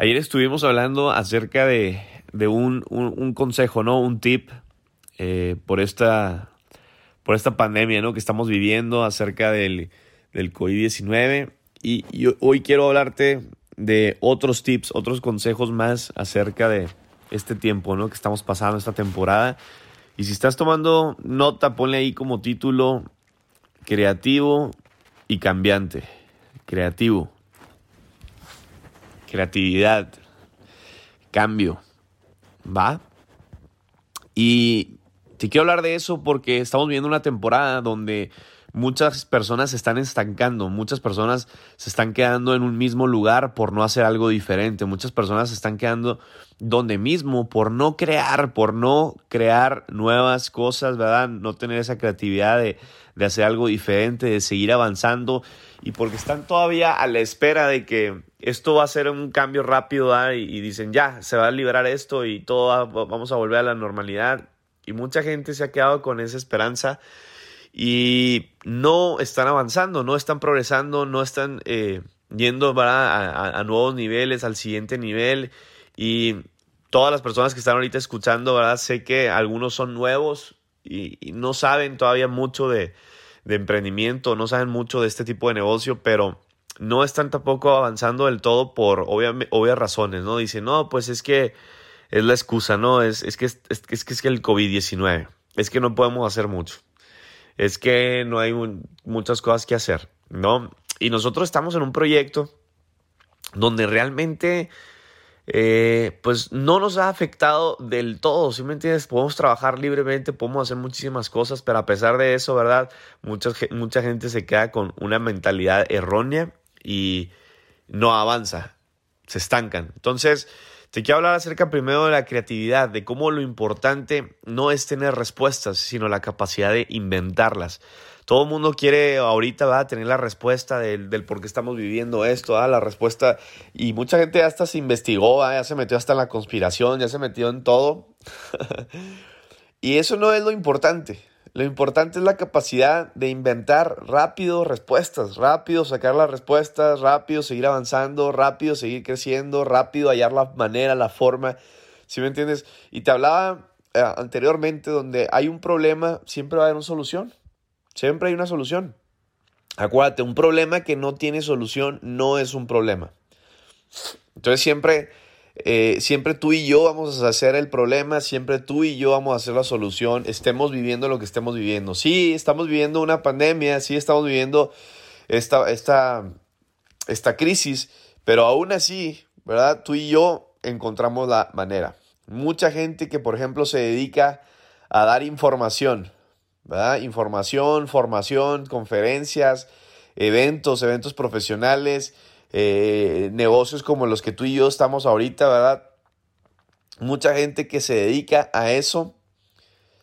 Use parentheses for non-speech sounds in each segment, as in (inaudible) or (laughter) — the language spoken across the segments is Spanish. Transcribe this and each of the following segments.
Ayer estuvimos hablando acerca de, un, consejo, ¿no? Un tip eh, por, esta, por esta pandemia, ¿no? Que estamos viviendo acerca del, del COVID-19. Y, hoy quiero hablarte de otros tips, otros consejos más acerca de este tiempo, ¿no? Que estamos pasando esta temporada. Y si estás tomando nota, ponle ahí como título creativo y cambiante. Creativo creatividad, cambio, ¿va? Y te quiero hablar de eso porque estamos viviendo una temporada donde muchas personas se están estancando, muchas personas se están quedando en un mismo lugar por no hacer algo diferente, muchas personas se están quedando donde mismo por no crear, por no crear nuevas cosas, ¿verdad? No tener esa creatividad de, de hacer algo diferente, de seguir avanzando y porque están todavía a la espera de que esto va a ser un cambio rápido y, dicen ya, se va a liberar esto y todo vamos a volver a la normalidad. Y mucha gente se ha quedado con esa esperanza y no están avanzando, no están progresando, no están eh, yendo a, nuevos niveles, al siguiente nivel. Y todas las personas que están ahorita escuchando, ¿verdad? sé que algunos son nuevos y, no saben todavía mucho de emprendimiento, no saben mucho de este tipo de negocio, pero no están tampoco avanzando del todo por obvias razones, ¿no? Dicen, no, pues es que es la excusa, ¿no? Es, es que es, es, que es que el COVID-19, es que no podemos hacer mucho, es que no hay muchas cosas que hacer, ¿no? Y nosotros estamos en un proyecto donde realmente eh, pues no nos ha afectado del todo, ¿sí me entiendes? Podemos trabajar libremente, podemos hacer muchísimas cosas, pero a pesar de eso, ¿verdad? Mucha, mucha gente se queda con una mentalidad errónea y no avanza, se estancan. Entonces, te quiero hablar acerca primero de la creatividad, de cómo lo importante no es tener respuestas, sino la capacidad de inventarlas todo el mundo quiere ahorita va a tener la respuesta del, por qué estamos viviendo esto, la respuesta y mucha gente hasta se investigó, ya se metió hasta en la conspiración, ya se metió en todo. (laughs) y eso no es lo importante. Lo importante es la capacidad de inventar rápido respuestas, rápido sacar las respuestas, rápido seguir avanzando, rápido seguir creciendo, rápido hallar la manera, la forma. ¿Sí me entiendes? Y te hablaba eh, anteriormente donde hay un problema, siempre va a haber una solución. Siempre hay una solución. Acuérdate, un problema que no tiene solución no es un problema. Entonces siempre, eh, siempre tú y yo vamos a hacer el problema, siempre tú y yo vamos a hacer la solución, estemos viviendo lo que estemos viviendo. Sí, estamos viviendo una pandemia, sí estamos viviendo esta, esta, esta crisis, pero aún así, ¿verdad? Tú y yo encontramos la manera. Mucha gente que, por ejemplo, se dedica a dar información, Información, formación, conferencias, eventos, eventos profesionales, eh, negocios como los que tú y yo estamos ahorita, ¿verdad? Mucha gente que se dedica a eso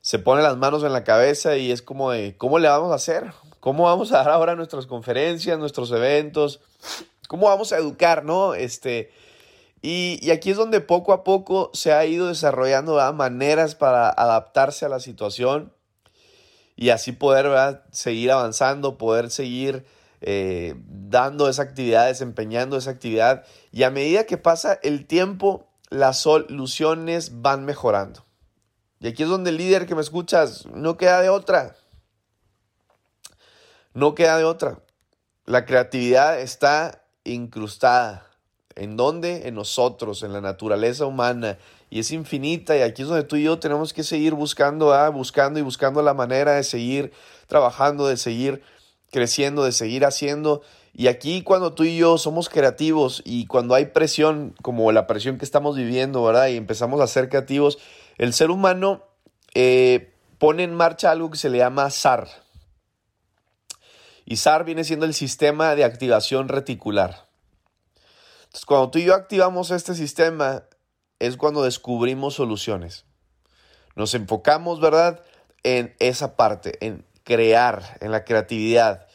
se pone las manos en la cabeza y es como de, ¿cómo le vamos a hacer? ¿Cómo vamos a dar ahora nuestras conferencias, nuestros eventos? ¿Cómo vamos a educar, no? Este, y, y aquí es donde poco a poco se ha ido desarrollando maneras para adaptarse a la situación y así poder seguir avanzando, poder seguir eh, dando esa actividad, desempeñando esa actividad. Y a medida que pasa el tiempo, las soluciones van mejorando. Y aquí es donde el líder que me escuchas no queda de otra. No queda de otra. La creatividad está incrustada. ¿En dónde? En nosotros, en la naturaleza humana, y es infinita y aquí es donde tú y yo tenemos que seguir buscando, buscando y buscando la manera de seguir trabajando, de seguir creciendo, de seguir haciendo. Y aquí cuando tú y yo somos creativos y cuando hay presión, como la presión que estamos viviendo, ¿verdad? Y empezamos a ser creativos, el ser humano eh, pone en marcha algo que se le llama SAR. Y SAR viene siendo el sistema de activación reticular. Entonces, cuando tú y yo activamos este sistema, es cuando descubrimos soluciones. Nos enfocamos, ¿verdad? En esa parte, en crear, en la creatividad.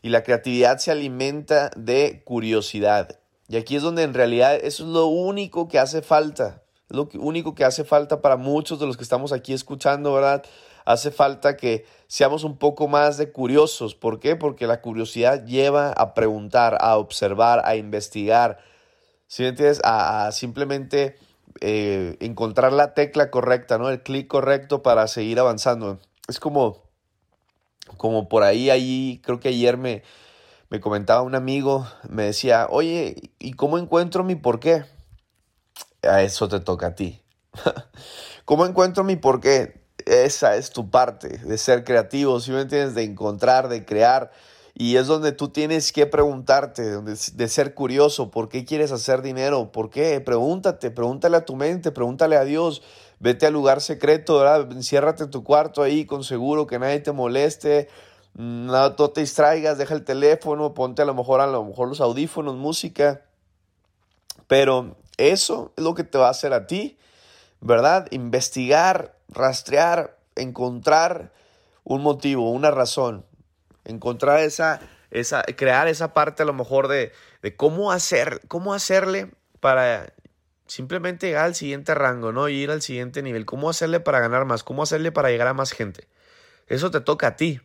Y la creatividad se alimenta de curiosidad. Y aquí es donde en realidad eso es lo único que hace falta. Lo único que hace falta para muchos de los que estamos aquí escuchando, ¿verdad? Hace falta que seamos un poco más de curiosos. ¿Por qué? Porque la curiosidad lleva a preguntar, a observar, a investigar, ¿sí me entiendes? A, simplemente eh, encontrar la tecla correcta, ¿no? El clic correcto para seguir avanzando. Es como, como por ahí, ahí, creo que ayer me, me comentaba un amigo, me decía, oye, ¿y cómo encuentro mi por qué? A eso te toca a ti. (laughs) ¿Cómo encuentro mi por qué? Esa es tu parte de ser creativo, si me entiendes? De encontrar, de crear. Y es donde tú tienes que preguntarte, de ser curioso, ¿por qué quieres hacer dinero? ¿Por qué? Pregúntate, pregúntale a tu mente, pregúntale a Dios, vete al lugar secreto, ¿verdad? Enciérrate en tu cuarto ahí con seguro que nadie te moleste, no, te distraigas, deja el teléfono, ponte a lo mejor a lo mejor los audífonos, música. Pero eso es lo que te va a hacer a ti, ¿verdad? Investigar, rastrear, encontrar un motivo, una razón encontrar esa, esa, crear esa parte a lo mejor de, de cómo hacer, cómo hacerle para simplemente llegar al siguiente rango, ¿no? Y ir al siguiente nivel. ¿Cómo hacerle para ganar más? ¿Cómo hacerle para llegar a más gente? Eso te toca a ti.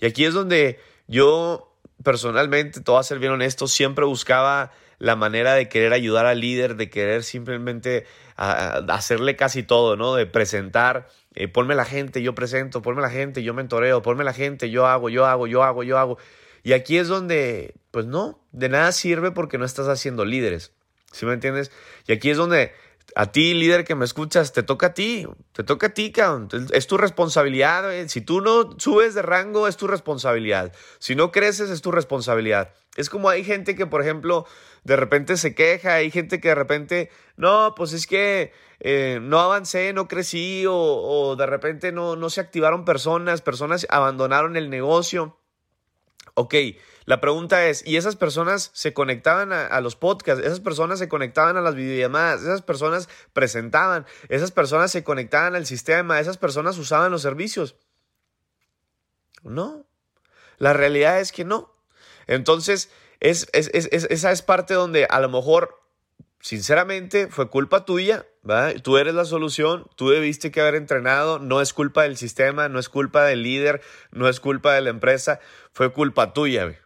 Y aquí es donde yo personalmente, todo a ser bien honesto, siempre buscaba la manera de querer ayudar al líder, de querer simplemente hacerle casi todo, ¿no? De presentar, eh, ponme la gente, yo presento, ponme la gente, yo mentoreo, ponme la gente, yo hago, yo hago, yo hago, yo hago. Y aquí es donde, pues no, de nada sirve porque no estás haciendo líderes. ¿Sí me entiendes? Y aquí es donde a ti, líder que me escuchas, te toca a ti, te toca a ti, cabrón. Es tu responsabilidad. Si tú no subes de rango, es tu responsabilidad. Si no creces, es tu responsabilidad. Es como hay gente que, por ejemplo, de repente se queja, hay gente que de repente, no, pues es que eh, no avancé, no crecí, o, o de repente no, no se activaron personas, personas abandonaron el negocio. Ok, la pregunta es, ¿y esas personas se conectaban a, los podcasts? ¿Esas personas se conectaban a las videollamadas? ¿Esas personas presentaban? ¿Esas personas se conectaban al sistema? ¿Esas personas usaban los servicios? No. La realidad es que no. Entonces, es, esa es parte donde a lo mejor, sinceramente, fue culpa tuya. Tú eres la solución, tú debiste que haber entrenado, no es culpa del sistema, no es culpa del líder, no es culpa de la empresa, fue culpa tuya.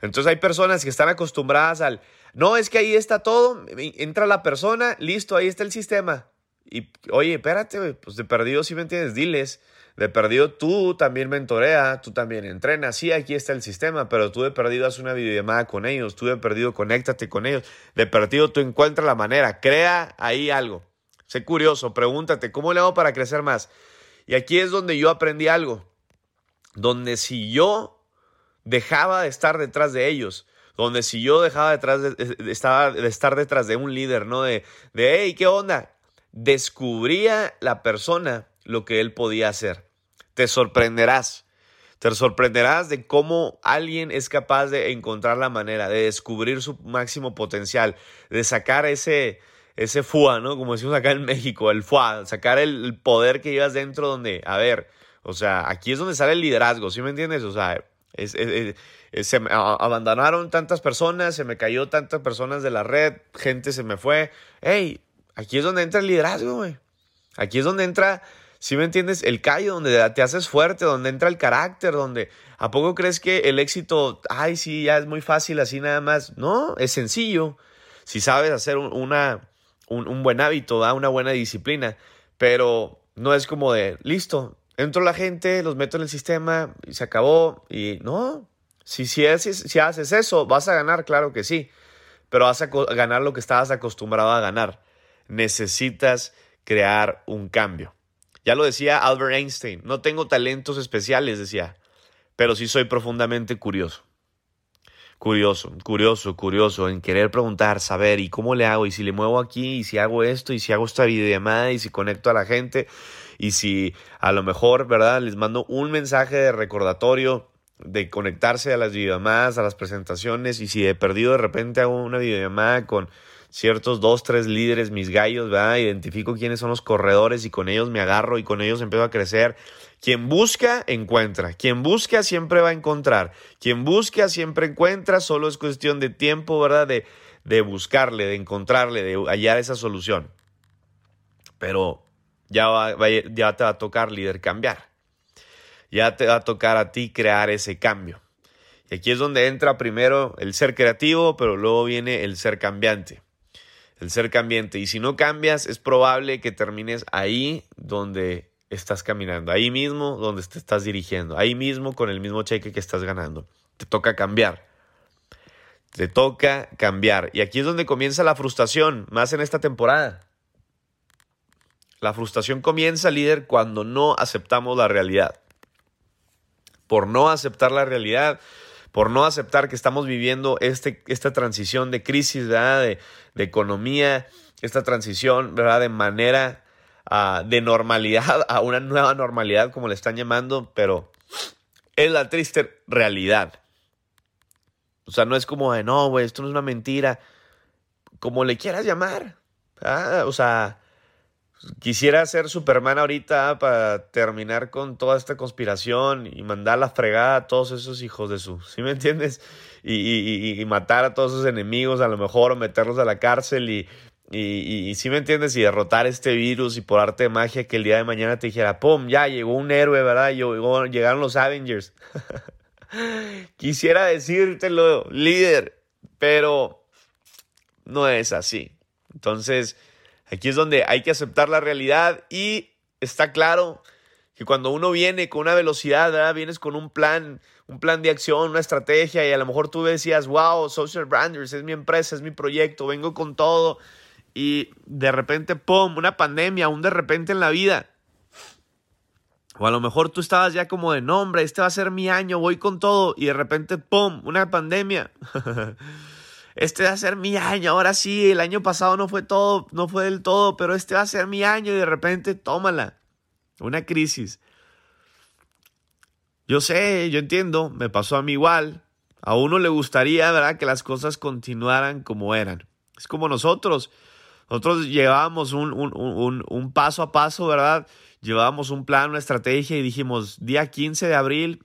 Entonces hay personas que están acostumbradas al, no, es que ahí está todo, entra la persona, listo, ahí está el sistema. Y oye, espérate, pues de perdido, si me entiendes, diles, de perdido tú también mentorea, tú también entrenas, sí, aquí está el sistema, pero tú de perdido haz una videollamada con ellos, tú de perdido conéctate con ellos, de perdido tú encuentra la manera, crea ahí algo. Sé curioso, pregúntate, ¿cómo le hago para crecer más? Y aquí es donde yo aprendí algo, donde si yo dejaba de estar detrás de ellos, donde si yo dejaba detrás de, de, estar detrás de un líder, ¿no? De, de, hey, ¿qué onda? Descubría la persona lo que él podía hacer. Te sorprenderás. Te sorprenderás de cómo alguien es capaz de encontrar la manera, de descubrir su máximo potencial, de sacar ese, ese FUA, ¿no? Como decimos acá en México, el FUA, sacar el, poder que llevas dentro donde, a ver, o sea, aquí es donde sale el liderazgo, ¿sí me entiendes? O sea, se me abandonaron tantas personas, se me cayó tantas personas de la red, gente se me fue. Hey, aquí es donde entra el liderazgo, güey. Aquí es donde entra si me entiendes? El callo, donde te haces fuerte, donde entra el carácter, donde ¿a poco crees que el éxito, ay, sí, ya es muy fácil así nada más? No, es sencillo. Si sabes hacer un, una, un, buen hábito, da una buena disciplina, pero no es como de, listo, entro la gente, los meto en el sistema y se acabó. Y no, si, si, haces, haces eso, vas a ganar, claro que sí, pero vas a ganar lo que estabas acostumbrado a ganar. Necesitas crear un cambio. Ya lo decía Albert Einstein, no tengo talentos especiales, decía, pero sí soy profundamente curioso. Curioso, curioso, curioso, en querer preguntar, saber, ¿y cómo le hago? ¿Y si le muevo aquí? ¿Y si hago esto? ¿Y si hago esta videollamada? ¿Y si conecto a la gente? ¿Y si a lo mejor, verdad, les mando un mensaje de recordatorio de conectarse a las videollamadas, a las presentaciones? ¿Y si he perdido de repente hago una videollamada con ciertos dos, tres líderes, mis gallos, ¿verdad? Identifico quiénes son los corredores y con ellos me agarro y con ellos empiezo a crecer. Quien busca, encuentra. Quien busca, siempre va a encontrar. Quien busca, siempre encuentra. Solo es cuestión de tiempo, ¿verdad? De, de buscarle, de encontrarle, de hallar esa solución. Pero ya, te va a tocar, líder, cambiar. Ya te va a tocar a ti crear ese cambio. Y aquí es donde entra primero el ser creativo, pero luego viene el ser cambiante. El ser cambiante. Y si no cambias, es probable que termines ahí donde estás caminando, ahí mismo donde te estás dirigiendo, ahí mismo con el mismo cheque que estás ganando. Te toca cambiar. Te toca cambiar. Y aquí es donde comienza la frustración, más en esta temporada. La frustración comienza, líder, cuando no aceptamos la realidad. Por no aceptar la realidad, por no aceptar que estamos viviendo este, esta transición de crisis, De, de economía, esta transición, ¿verdad? De manera uh, de normalidad (laughs) a una nueva normalidad, como le están llamando, pero es la triste realidad. O sea, no es como de, no, güey, esto no es una mentira. Como le quieras llamar. ¿ah? O sea, quisiera ser Superman ahorita para terminar con toda esta conspiración y mandar la fregada a todos esos hijos de su. ¿Sí me entiendes? Y, y, matar a todos esos enemigos, a lo mejor, o meterlos a la cárcel y, y, si me entiendes, y derrotar este virus y por arte de magia que el día de mañana te dijera, ¡pum! Ya llegó un héroe, ¿verdad? Llegó, llegaron los Avengers. (laughs) Quisiera decírtelo, líder, pero no es así. Entonces, aquí es donde hay que aceptar la realidad y está claro que cuando uno viene con una velocidad, ¿verdad? vienes con un plan, un plan de acción, una estrategia y a lo mejor tú decías, wow, Social Branders es mi empresa, es mi proyecto, vengo con todo y de repente, ¡pum!, una pandemia, un de repente en la vida. O a lo mejor tú estabas ya como de nombre, este va a ser mi año, voy con todo y de repente, ¡pum!, una pandemia. (laughs) este va a ser mi año, ahora sí, el año pasado no fue todo, no fue del todo, pero este va a ser mi año y de repente, tómala. Una crisis. Yo sé, yo entiendo, me pasó a mí igual. A uno le gustaría, ¿verdad?, que las cosas continuaran como eran. Es como nosotros. Nosotros llevábamos un, paso a paso, ¿verdad? Llevábamos un plan, una estrategia y dijimos, día 15 de abril,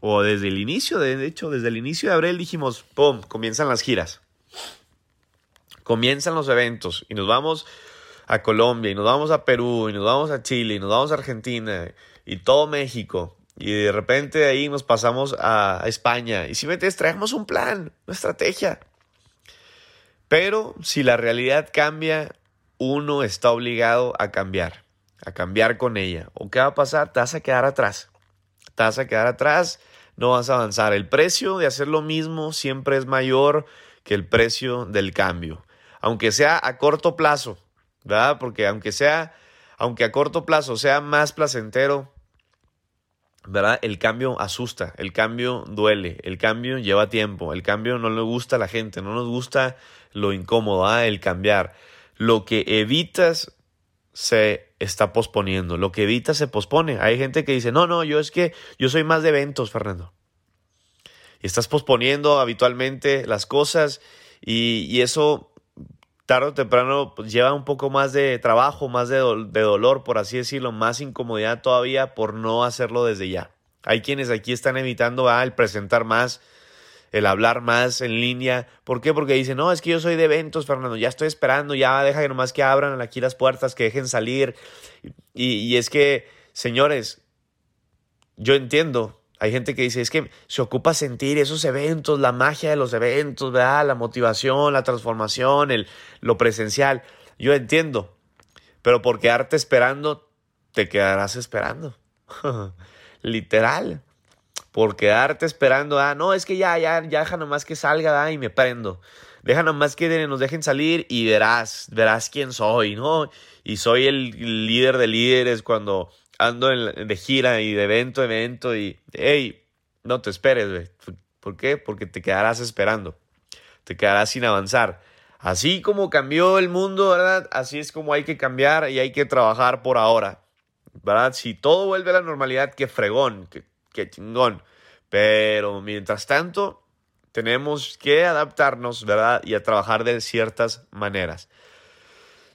o desde el inicio, de hecho, desde el inicio de abril dijimos, ¡pum!, comienzan las giras. Comienzan los eventos y nos vamos a Colombia y nos vamos a Perú y nos vamos a Chile y nos vamos a Argentina y todo México. Y de repente de ahí nos pasamos a, España. Y si metes, traemos un plan, una estrategia. Pero si la realidad cambia, uno está obligado a cambiar, a cambiar con ella. ¿O qué va a pasar? Te vas a quedar atrás. Te vas a quedar atrás, no vas a avanzar. El precio de hacer lo mismo siempre es mayor que el precio del cambio. Aunque sea a corto plazo, ¿verdad? Porque aunque sea, aunque a corto plazo sea más placentero, ¿verdad? El cambio asusta, el cambio duele, el cambio lleva tiempo, el cambio no le gusta a la gente, no nos gusta lo incómodo, ¿ah? el cambiar. Lo que evitas se está posponiendo, lo que evitas se pospone. Hay gente que dice, no, no, yo es que yo soy más de eventos, Fernando. Y estás posponiendo habitualmente las cosas y, eso tarde o temprano pues, lleva un poco más de trabajo, más de, de, dolor, por así decirlo, más incomodidad todavía por no hacerlo desde ya. Hay quienes aquí están evitando ah, el presentar más, el hablar más en línea. ¿Por qué? Porque dicen, no, es que yo soy de eventos, Fernando, ya estoy esperando, ya deja que nomás que abran aquí las puertas, que dejen salir. Y, es que, señores, yo entiendo, hay gente que dice, es que se ocupa sentir esos eventos, la magia de los eventos, ¿verdad? La motivación, la transformación, el, lo presencial. Yo entiendo, pero por quedarte esperando, te quedarás esperando. (laughs) Literal por quedarte esperando, ah, no, es que ya, ya, ya deja nomás que salga, ah, y me prendo. Deja nomás que nos dejen salir y verás, verás quién soy, ¿no? Y soy el líder de líderes cuando ando de gira y de evento a evento y, hey, no te esperes. ¿Por qué? Porque te quedarás esperando. Te quedarás sin avanzar. Así como cambió el mundo, ¿verdad? Así es como hay que cambiar y hay que trabajar por ahora. ¿Verdad? Si todo vuelve a la normalidad, qué fregón, que qué chingón. Pero mientras tanto, tenemos que adaptarnos, ¿verdad? Y a trabajar de ciertas maneras.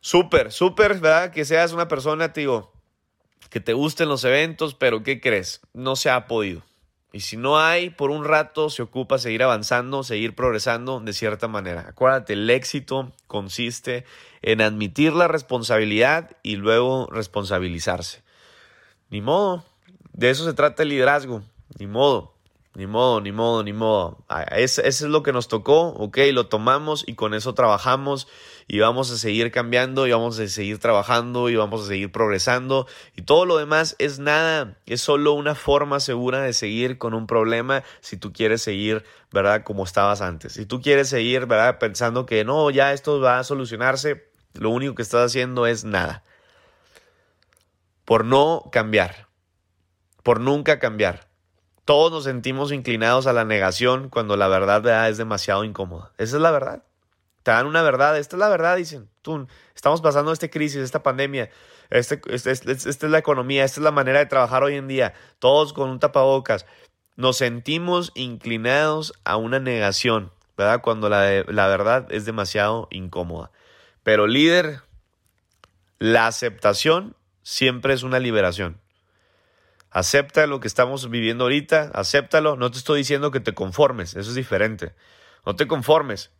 Súper, súper, ¿verdad? Que seas una persona, te digo, que te gusten los eventos, pero ¿qué crees? No se ha podido. Y si no hay, por un rato se ocupa seguir avanzando, seguir progresando de cierta manera. Acuérdate, el éxito consiste en admitir la responsabilidad y luego responsabilizarse. Ni modo, de eso se trata el liderazgo, ni modo. Ni modo, ni modo, ni modo. Eso es lo que nos tocó, ok, lo tomamos y con eso trabajamos y vamos a seguir cambiando y vamos a seguir trabajando y vamos a seguir progresando y todo lo demás es nada, es solo una forma segura de seguir con un problema si tú quieres seguir, ¿verdad? Como estabas antes. Si tú quieres seguir, ¿verdad? Pensando que no, ya esto va a solucionarse, lo único que estás haciendo es nada. Por no cambiar, por nunca cambiar. Todos nos sentimos inclinados a la negación cuando la verdad es demasiado incómoda. Esa es la verdad. Te dan una verdad. Esta es la verdad, dicen. Estamos pasando esta crisis, esta pandemia. Este, este, este, esta es la economía. Esta es la manera de trabajar hoy en día. Todos con un tapabocas. Nos sentimos inclinados a una negación, ¿verdad? Cuando la, la verdad es demasiado incómoda. Pero líder, la aceptación siempre es una liberación. Acepta lo que estamos viviendo ahorita, acéptalo. No te estoy diciendo que te conformes, eso es diferente. No te conformes.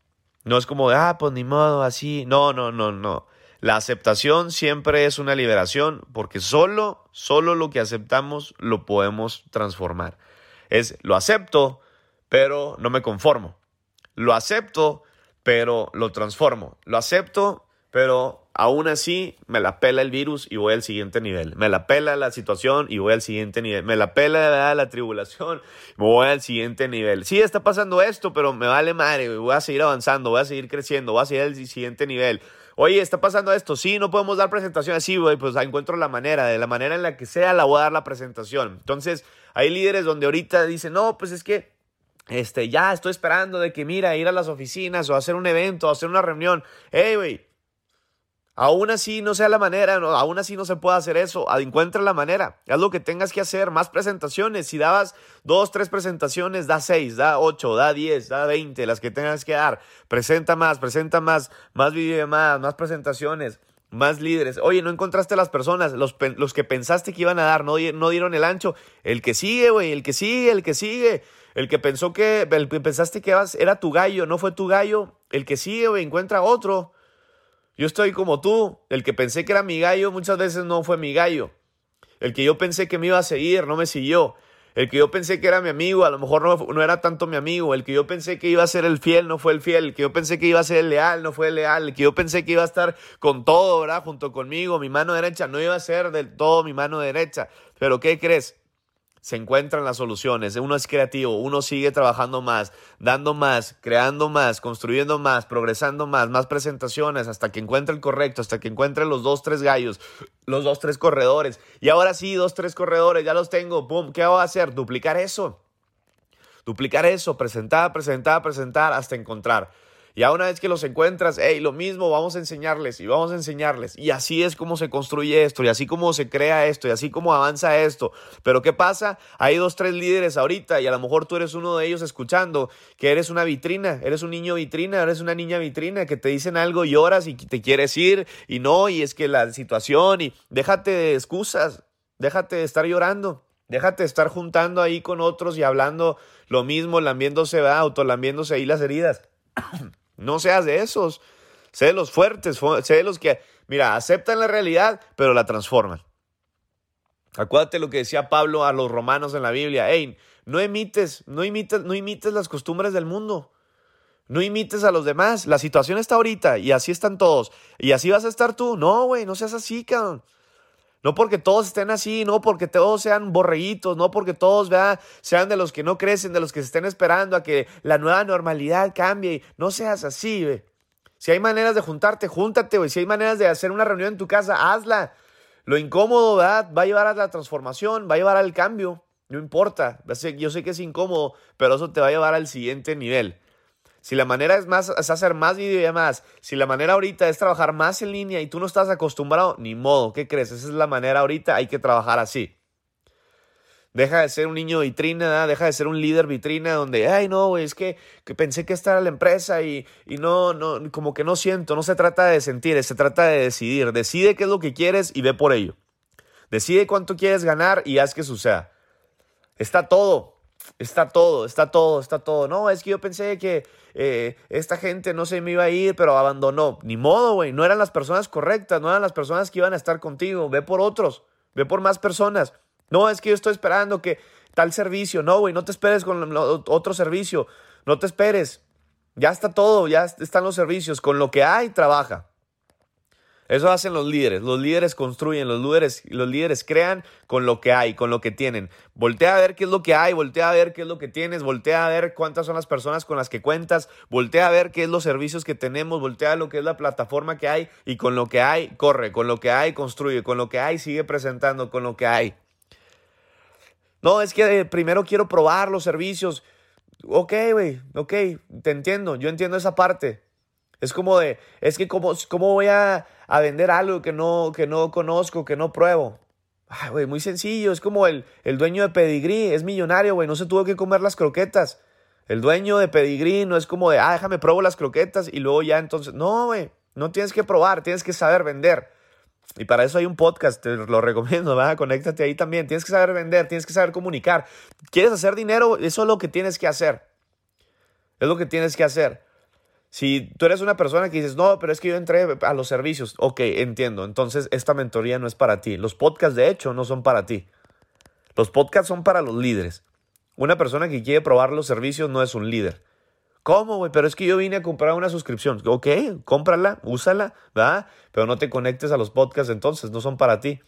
No es como de, ah, pues ni modo, así. No, no, no, no. La aceptación siempre es una liberación porque solo, solo lo que aceptamos lo podemos transformar. Es, lo acepto, pero no me conformo. Lo acepto, pero lo transformo. Lo acepto, pero Aún así, me la pela el virus y voy al siguiente nivel. Me la pela la situación y voy al siguiente nivel. Me la pela la tribulación y voy al siguiente nivel. Sí, está pasando esto, pero me vale madre. Voy a seguir avanzando, voy a seguir creciendo, voy a seguir al siguiente nivel. Oye, está pasando esto. Sí, no podemos dar presentaciones. Sí, güey, pues encuentro la manera. De la manera en la que sea, la voy a dar la presentación. Entonces, hay líderes donde ahorita dicen, no, pues es que este, ya estoy esperando de que, mira, ir a las oficinas o hacer un evento o hacer una reunión. Hey, güey, Aún así no sea la manera, aún así no se puede hacer eso. Encuentra la manera. Haz lo que tengas que hacer. Más presentaciones. Si dabas dos, tres presentaciones, da seis, da ocho, da diez, da veinte, las que tengas que dar. Presenta más, presenta más, más video más, más presentaciones, más líderes. Oye, no encontraste las personas, los, los que pensaste que iban a dar, no, no dieron el ancho. El que sigue, güey, el que sigue, el que sigue. El que pensó que, el que pensaste que era tu gallo, no fue tu gallo. El que sigue, güey, encuentra otro. Yo estoy como tú, el que pensé que era mi gallo muchas veces no fue mi gallo. El que yo pensé que me iba a seguir no me siguió. El que yo pensé que era mi amigo, a lo mejor no, no, era tanto mi amigo. El que yo pensé que iba a ser el fiel, no fue el fiel. El que yo pensé que iba a ser el leal, no fue el leal. El que yo pensé que iba a estar con todo, ¿verdad? Junto conmigo, mi mano derecha, no iba a ser del todo mi mano derecha. Pero ¿qué crees? Se encuentran las soluciones. Uno es creativo, uno sigue trabajando más, dando más, creando más, construyendo más, progresando más, más presentaciones hasta que encuentre el correcto, hasta que encuentre los dos, tres gallos, los dos, tres corredores. Y ahora sí, dos, tres corredores, ya los tengo. ¿Qué voy a hacer? Duplicar eso. Duplicar eso, presentar, presentar, presentar hasta encontrar. Y a una vez que los encuentras, hey, lo mismo, vamos a enseñarles y vamos a enseñarles. Y así es como se construye esto, y así como se crea esto, y así como avanza esto. Pero ¿qué pasa? Hay dos, tres líderes ahorita, y a lo mejor tú eres uno de ellos escuchando que eres una vitrina, eres un niño vitrina, eres una niña vitrina, que te dicen algo, y lloras y te quieres ir, y no, y es que la situación, y déjate de excusas, déjate de estar llorando. Déjate de estar juntando ahí con otros y hablando lo mismo, lambiéndose, autolambiéndose ahí las heridas. No seas de esos. Sé de los fuertes, sé de los que, mira, aceptan la realidad, pero la transforman. Acuérdate lo que decía Pablo a los romanos en la Biblia. Hey, no imites, no imites, no imites las costumbres del mundo. No imites a los demás. La situación está ahorita y así están todos. Y así vas a estar tú. No, güey, no seas así, cabrón. No porque todos estén así, no porque todos sean borreguitos, no porque todos sean de los que no crecen, de los que se estén esperando a que la nueva normalidad cambie. No seas así. Si hay maneras de juntarte, júntate, güey. Si hay maneras de hacer una reunión en tu casa, hazla. Lo incómodo, ¿verdad? Va a llevar a la transformación, va a llevar al cambio. No importa. Yo sé que es incómodo, pero eso te va a llevar al siguiente nivel. Si la manera es más hacer más videollamadas, si la manera ahorita es trabajar más en línea y tú no estás acostumbrado, ni modo, ¿qué crees? Esa es la manera ahorita, hay que trabajar así. Deja de ser un niño vitrina, deja de ser un líder vitrina donde, ay, no, güey, es que, pensé que esta era la empresa y, y no, no, como que no siento, no se trata de sentir, se trata de decidir. Decide qué es lo que quieres y ve por ello. Decide cuánto quieres ganar y haz que suceda. Está todo, Está todo, está todo, está todo. No, es que yo pensé que eh, esta gente no se me iba a ir, pero abandonó. Ni modo, güey. No eran las personas correctas, no eran las personas que iban a estar contigo. Ve por otros, ve por más personas. No, es que yo estoy esperando que tal servicio. No, güey, no te esperes con otro servicio. No te esperes. Ya está todo, ya están los servicios. Con lo que hay, trabaja. Eso hacen los líderes. Los líderes construyen, los líderes, los líderes crean con lo que hay, con lo que tienen. Voltea a ver qué es lo que hay, voltea a ver qué es lo que tienes, voltea a ver cuántas son las personas con las que cuentas, voltea a ver qué es los servicios que tenemos, voltea a lo que es la plataforma que hay y con lo que hay, corre, con lo que hay, construye, con lo que hay, sigue presentando, con lo que hay. No, es que eh, primero quiero probar los servicios. Ok, güey, ok, te entiendo, yo entiendo esa parte. Es como de, es que cómo, cómo voy a, vender algo que no, que no conozco, que no pruebo. Ay, güey, muy sencillo. Es como el, el dueño de Pedigrí, es millonario, güey, no se tuvo que comer las croquetas. El dueño de Pedigrí no es como de, ah, déjame probo las croquetas y luego ya entonces. No, güey, no tienes que probar, tienes que saber vender. Y para eso hay un podcast, te lo recomiendo, (laughs) ¿verdad? Conéctate ahí también. Tienes que saber vender, tienes que saber comunicar. ¿Quieres hacer dinero? Eso es lo que tienes que hacer. Es lo que tienes que hacer. Si tú eres una persona que dices, no, pero es que yo entré a los servicios, ok, entiendo, entonces esta mentoría no es para ti. Los podcasts, de hecho, no son para ti. Los podcasts son para los líderes. Una persona que quiere probar los servicios no es un líder. ¿Cómo, güey? Pero es que yo vine a comprar una suscripción. Ok, cómprala, úsala, ¿verdad? Pero no te conectes a los podcasts entonces, no son para ti.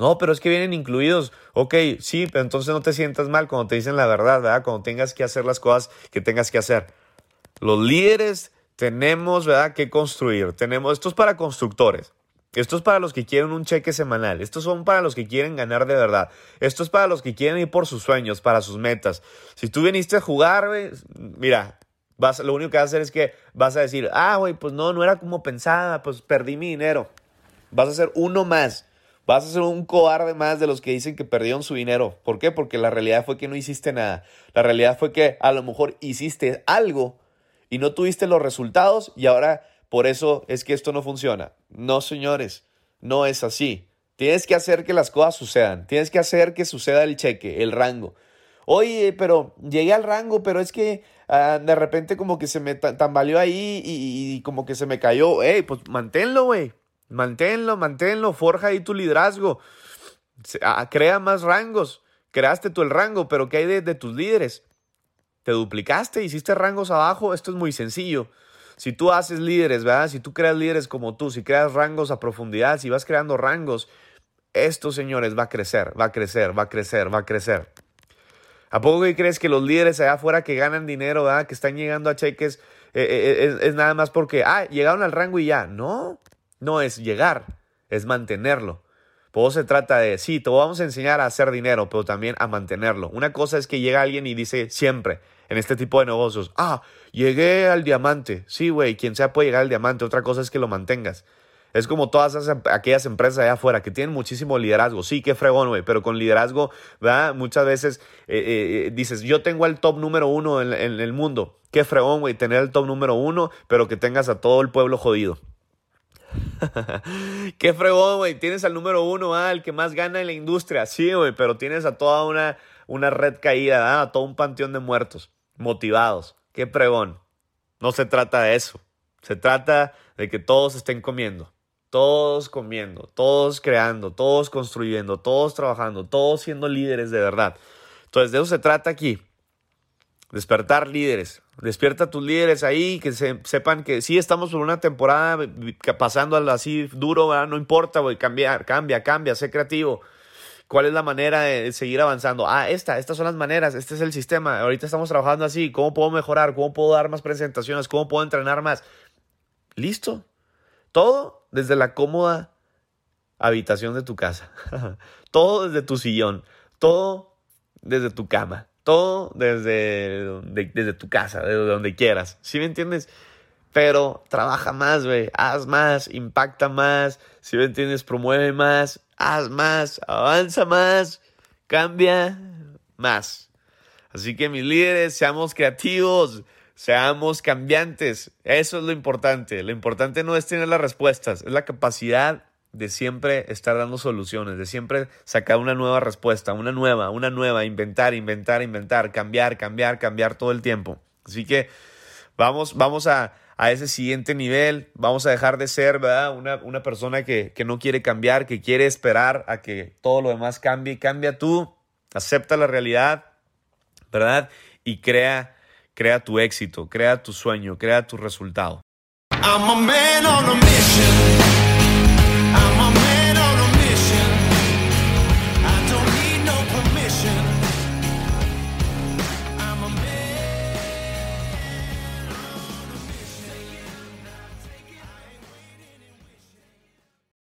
No, pero es que vienen incluidos. Ok, sí, pero entonces no te sientas mal cuando te dicen la verdad, ¿verdad? Cuando tengas que hacer las cosas que tengas que hacer. Los líderes tenemos, ¿verdad?, que construir. Tenemos, esto es para constructores. Esto es para los que quieren un cheque semanal. Estos son para los que quieren ganar de verdad. Esto es para los que quieren ir por sus sueños, para sus metas. Si tú viniste a jugar, mira, vas, lo único que vas a hacer es que vas a decir, ah, güey, pues no, no era como pensaba, pues perdí mi dinero. Vas a ser uno más. Vas a ser un cobarde más de los que dicen que perdieron su dinero. ¿Por qué? Porque la realidad fue que no hiciste nada. La realidad fue que a lo mejor hiciste algo y no tuviste los resultados y ahora por eso es que esto no funciona. No, señores, no es así. Tienes que hacer que las cosas sucedan. Tienes que hacer que suceda el cheque, el rango. Oye, pero llegué al rango, pero es que ah, de repente como que se me tambaleó ahí y, y, como que se me cayó. Ey, pues manténlo, güey. Manténlo, manténlo, forja ahí tu liderazgo. Ah, crea más rangos. Creaste tú el rango, pero ¿qué hay de, tus líderes? Te duplicaste, hiciste rangos abajo. Esto es muy sencillo. Si tú haces líderes, ¿verdad? Si tú creas líderes como tú, si creas rangos a profundidad, si vas creando rangos, esto, señores, va a crecer, va a crecer, va a crecer, va a crecer. ¿A poco crees que los líderes allá afuera que ganan dinero, ¿verdad? que están llegando a cheques, eh, eh, es, es, nada más porque, ah, llegaron al rango y ya? No, no es llegar, es mantenerlo. Todo se trata de, sí, te vamos a enseñar a hacer dinero, pero también a mantenerlo. Una cosa es que llega alguien y dice siempre en este tipo de negocios, ah, llegué al diamante. Sí, güey, quien sea puede llegar al diamante. Otra cosa es que lo mantengas. Es como todas esas, em, aquellas empresas allá afuera que tienen muchísimo liderazgo. Sí, qué fregón, güey, pero con liderazgo, ¿verdad? Muchas veces eh, eh, eh, dices, yo tengo el top número uno en, en el mundo. Qué fregón, güey, tener el top número uno, pero que tengas a todo el pueblo jodido. Qué fregón, güey. Tienes al número uno, ah, el que más gana en la industria. Sí, güey, pero tienes a toda una, una red caída, a todo un panteón de muertos, motivados. Qué fregón. No se trata de eso. Se trata de que todos estén comiendo. Todos comiendo, todos creando, todos construyendo, todos trabajando, todos siendo líderes de verdad. Entonces, de eso se trata aquí. Despertar líderes. Despierta a tus líderes ahí, que sepan que sí estamos por una temporada pasando así duro, no importa, güey, cambiar, cambia, cambia, sé creativo. ¿Cuál es la manera de seguir avanzando? Ah, esta, estas son las maneras, este es el sistema. Ahorita estamos trabajando así. ¿Cómo puedo mejorar? ¿Cómo puedo dar más presentaciones? ¿Cómo puedo entrenar más? Listo. Todo desde la cómoda habitación de tu casa. (laughs) Todo desde tu sillón. Todo desde tu cama. Desde, desde tu casa, desde donde quieras. ¿Sí me entiendes? Pero trabaja más. Haz más, impacta más. Si me entiendes, promueve más. Haz más, avanza más, cambia más. Así que mis líderes, seamos creativos, seamos cambiantes. Eso es lo importante. Lo importante no es tener las respuestas, es la capacidad de siempre estar dando soluciones, de siempre sacar una nueva respuesta, una nueva, una nueva, inventar, inventar, inventar, cambiar, cambiar, cambiar todo el tiempo. Así que vamos, vamos a, a ese siguiente nivel. Vamos a dejar de ser, ¿verdad? Una, una persona que, que no quiere cambiar, que quiere esperar a que todo lo demás cambie. Cambia tú, acepta la realidad, ¿verdad? Y crea, crea tu éxito, crea tu sueño, crea tu resultado. I'm a man on a mission.